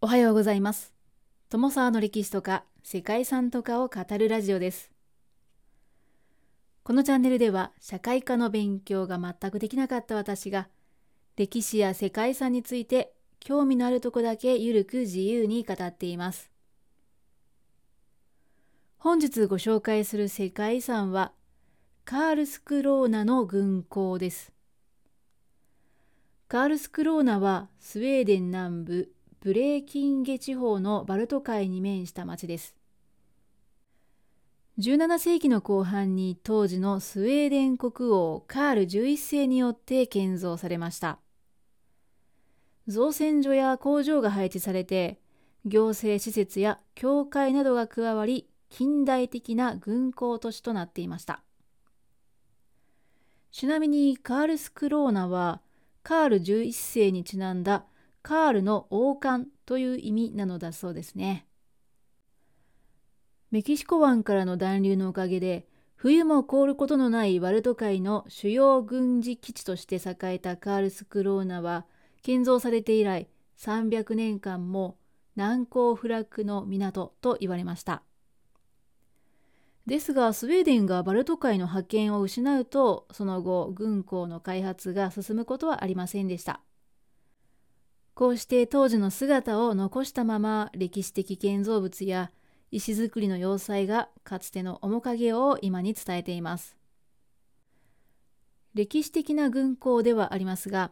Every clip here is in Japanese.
おはようございます。友沢の歴史とか世界遺産とかを語るラジオです。このチャンネルでは社会科の勉強が全くできなかった私が歴史や世界遺産について興味のあるとこだけゆるく自由に語っています。本日ご紹介する世界遺産はカールスクローナの軍港です。カールスクローナはスウェーデン南部ブレーキンゲ地方のバルト海に面した町です。17世紀の後半に当時のスウェーデン国王カール11世によって建造されました。造船所や工場が配置されて、行政施設や教会などが加わり、近代的な軍港都市となっていました。ちなみにカールスクローナはカール11世にちなんだカールの王冠という意味なのだそうですね。メキシコ湾からの暖流のおかげで冬も凍ることのないバルト海の主要軍事基地として栄えたカールスクローナは建造されて以来300年間も難攻不落の港と言われました。ですがスウェーデンがバルト海の覇権を失うとその後軍港の開発が進むことはありませんでした。こうして当時の姿を残したまま歴史的建造物や石造りの要塞がかつての面影を今に伝えています。歴史的な軍港ではありますが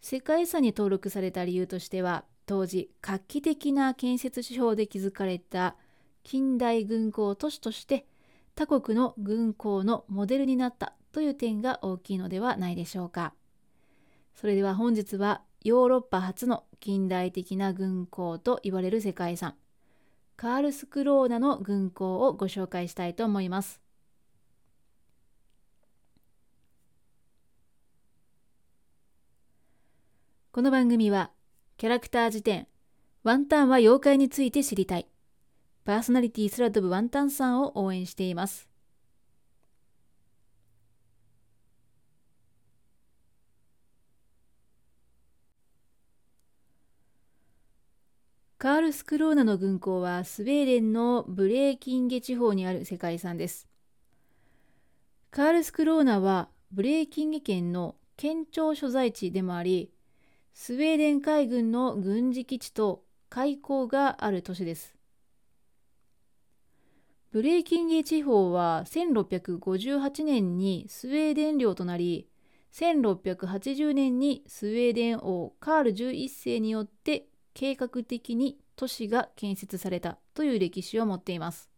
世界遺産に登録された理由としては当時画期的な建設手法で築かれた近代軍港都市として他国の軍港のモデルになったという点が大きいのではないでしょうか。それでは本日はヨーロッパ初の近代的な軍港と言われる世界遺産カールスクローナの軍港をご紹介したいと思います。この番組はキャラクター辞典ワンタンは妖怪について知りたいパーソナリティ空飛ぶワンタンさんを応援しています。カールスクローナの軍港はスウェーデンのブレーキンゲ地方にある世界遺産です。カールスクローナはブレーキンゲ県の県庁所在地でもあり、スウェーデン海軍の軍事基地と海港がある都市です。ブレーキンゲ地方は1658年にスウェーデン領となり、1680年にスウェーデン王カール11世によって計画的に都市が建設されたという歴史を持っています。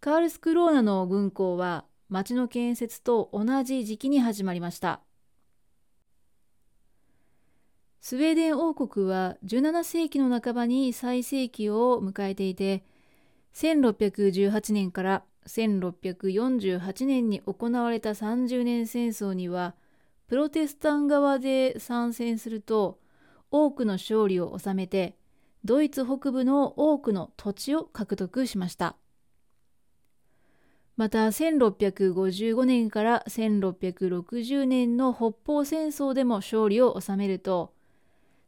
カールスクローナの軍港は町の建設と同じ時期に始まりました。スウェーデン王国は17世紀の半ばに最盛期を迎えていて、1618年から1648年に行われた30年戦争には、プロテスタン側で参戦すると、多くの勝利を収めてドイツ北部の多くの土地を獲得しました。また1655年から1660年の北方戦争でも勝利を収めると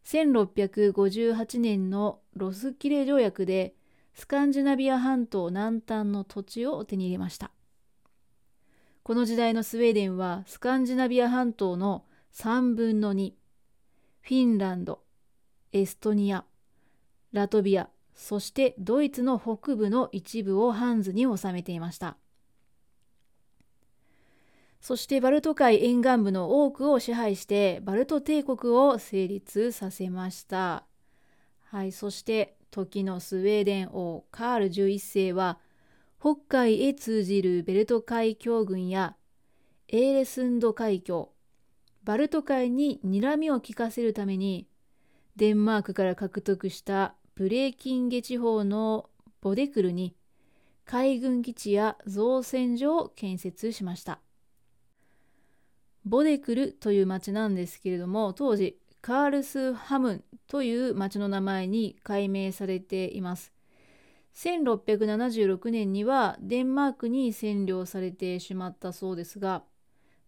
1658年のロスキレ条約でスカンジナビア半島南端の土地を手に入れました。この時代のスウェーデンはスカンジナビア半島の3分の2フィンランド、エストニア、ラトビア、そしてドイツの北部の一部をハンズに収めていました。そしてバルト海沿岸部の多くを支配してバルト帝国を成立させました。はい、そして時のスウェーデン王カール11世は北海へ通じるベルト海峡軍やエーレスンド海峡バルト海に睨みを利かせるためにデンマークから獲得したブレーキンゲ地方のボデクルに海軍基地や造船所を建設しました。ボデクルという町なんですけれども当時カールスハムンという町の名前に改名されています。1676年にはデンマークに占領されてしまったそうですが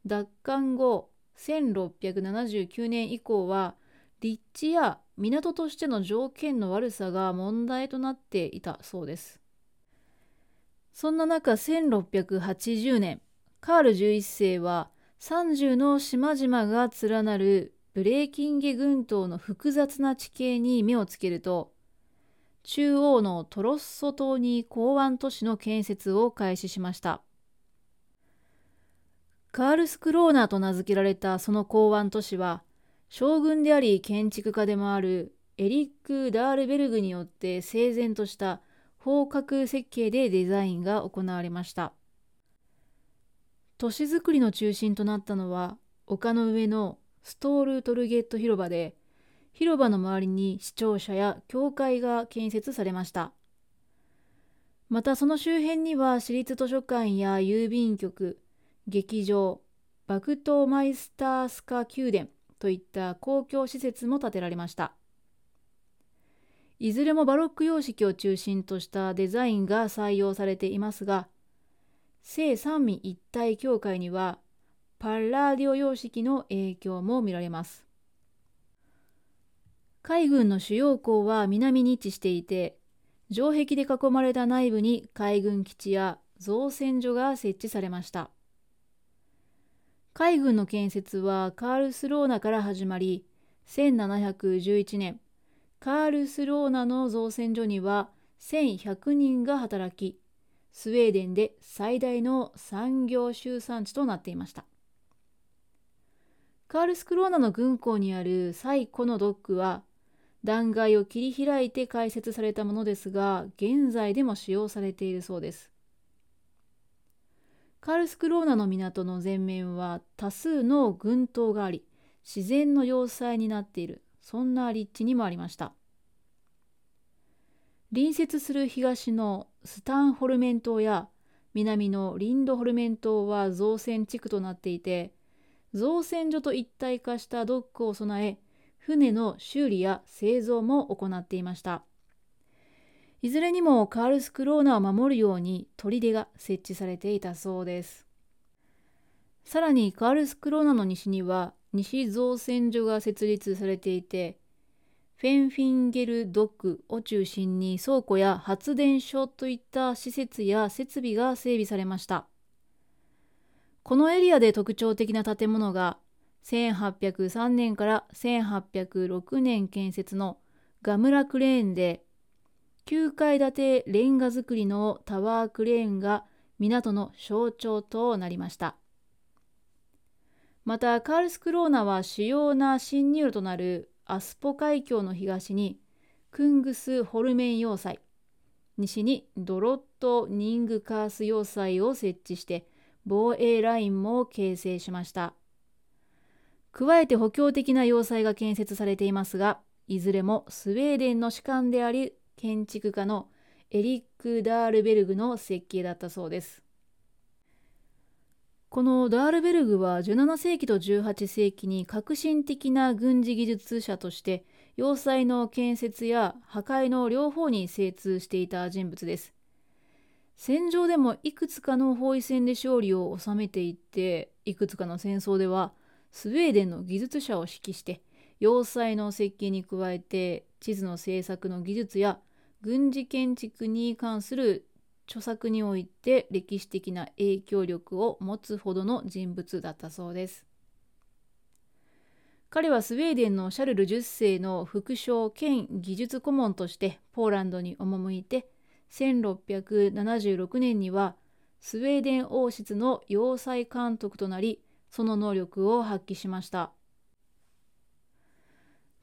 奪還後1679年以降は立地や港としての条件の悪さが問題となっていたそうです。そんな中1680年カール11世は30の島々が連なるブレーキンゲ群島の複雑な地形に目をつけると中央のトロッソ島に港湾都市の建設を開始しました。カールスクローナーと名付けられたその港湾都市は将軍であり建築家でもあるエリック・ダールベルグによって整然とした方角設計でデザインが行われました。都市づくりの中心となったのは丘の上のストールトルゲット広場で広場の周りに市庁舎や教会が建設されました。またその周辺には私立図書館や郵便局劇場バクトマイスタースカ宮殿といった公共施設も建てられました。いずれもバロック様式を中心としたデザインが採用されていますが聖三位一体教会にはパラーディオ様式の影響も見られます。海軍の主要港は南に位置していて城壁で囲まれた内部に海軍基地や造船所が設置されました。海軍の建設はカールスローナから始まり1711年カールスローナの造船所には1100人が働きスウェーデンで最大の産業集産地となっていました。カールスクローナの軍港にある最古のドックは断崖を切り開いて開設されたものですが現在でも使用されているそうです。カールスクローナの港の前面は多数の群島があり自然の要塞になっているそんな立地にもありました隣接する東のスタンホルメン島や南のリンドホルメン島は造船地区となっていて造船所と一体化したドックを備え船の修理や製造も行っていました。いずれにもカールスクローナを守るように砦が設置されていたそうです。さらにカールスクローナの西には西造船所が設立されていて、フェンフィンゲルドックを中心に倉庫や発電所といった施設や設備が整備されました。このエリアで特徴的な建物が1803年から1806年建設のガムラクレーンで9階建てレンガ造りのタワークレーンが港の象徴となりました。またカールスクローナは主要な侵入路となるアスポ海峡の東にクングスホルメン要塞西にドロット・ニングカース要塞を設置して防衛ラインも形成しました加えて補強的な要塞が建設されていますがいずれもスウェーデンの主管であり建築家のエリック・ダールベルグの設計だったそうです。このダールベルグは17世紀と18世紀に革新的な軍事技術者として要塞の建設や破壊の両方に精通していた人物です。戦場でもいくつかの包囲戦で勝利を収めていっていくつかの戦争ではスウェーデンの技術者を指揮して要塞の設計に加えて地図の制作の技術や軍事建築に関する著作において歴史的な影響力を持つほどの人物だったそうです。彼はスウェーデンのシャルル10世の副将兼技術顧問としてポーランドに赴いて1676年にはスウェーデン王室の要塞監督となりその能力を発揮しました。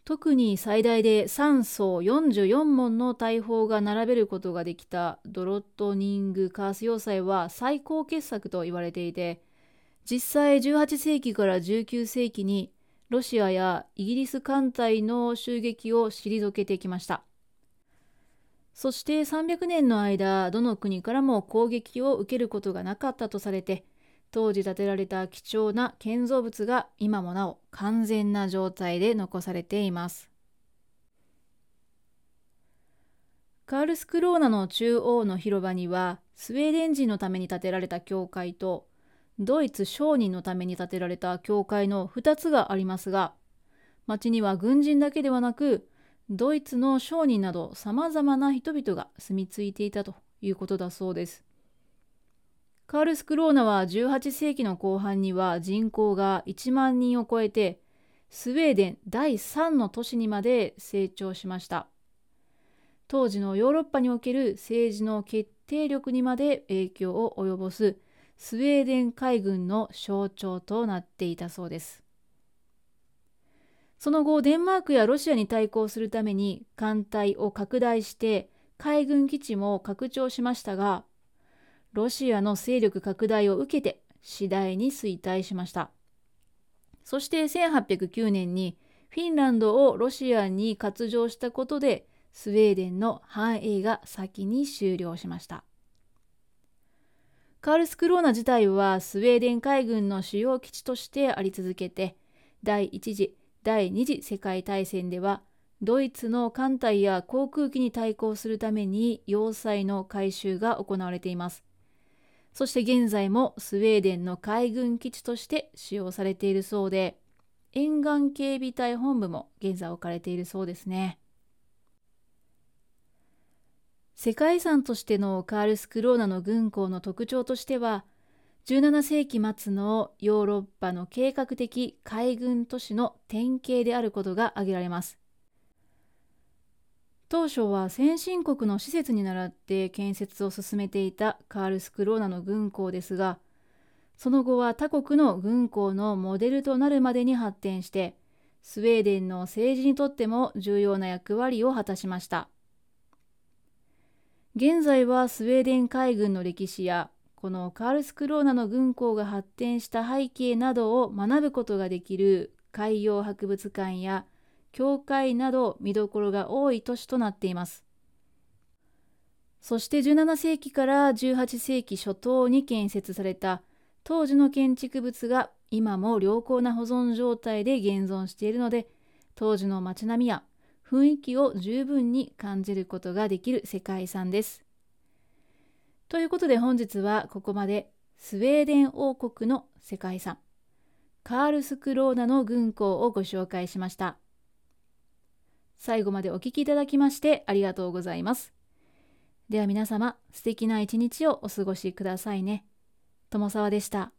特に最大で3層44門の大砲が並べることができたドロットニングカース要塞は最高傑作と言われていて実際18世紀から19世紀にロシアやイギリス艦隊の襲撃を退けてきました。そして300年の間どの国からも攻撃を受けることがなかったとされて当時建てられた貴重な建造物が今もなお完全な状態で残されています。カールスクローナの中央の広場にはスウェーデン人のために建てられた教会とドイツ商人のために建てられた教会の2つがありますが町には軍人だけではなくドイツの商人などさまざまな人々が住み着いていたということだそうです。カールスクローナは18世紀の後半には人口が1万人を超えてスウェーデン第3の都市にまで成長しました。当時のヨーロッパにおける政治の決定力にまで影響を及ぼすスウェーデン海軍の象徴となっていたそうです。その後デンマークやロシアに対抗するために艦隊を拡大して海軍基地も拡張しましたがロシアの勢力拡大を受けて次第に衰退しましたそして1809年にフィンランドをロシアに割譲したことでスウェーデンの繁栄が先に終了しましたカールスクローナ自体はスウェーデン海軍の主要基地としてあり続けて第一次第二次世界大戦ではドイツの艦隊や航空機に対抗するために要塞の改修が行われています。そして現在もスウェーデンの海軍基地として使用されているそうで、沿岸警備隊本部も現在置かれているそうですね。世界遺産としてのカールスクローナの軍港の特徴としては、17世紀末のヨーロッパの計画的海軍都市の典型であることが挙げられます。当初は先進国の施設に倣って建設を進めていたカールスクローナの軍港ですが、その後は他国の軍港のモデルとなるまでに発展して、スウェーデンの政治にとっても重要な役割を果たしました。現在はスウェーデン海軍の歴史やこのカールスクローナの軍港が発展した背景などを学ぶことができる海洋博物館や教会など見どころが多い都市となっています。そして17世紀から18世紀初頭に建設された当時の建築物が今も良好な保存状態で現存しているので当時の街並みや雰囲気を十分に感じることができる世界遺産です。ということで本日はここまでスウェーデン王国の世界遺産カールスクローナの軍港をご紹介しました。最後までお聴きいただきましてありがとうございます。では皆様、素敵な一日をお過ごしくださいね。友沢でした。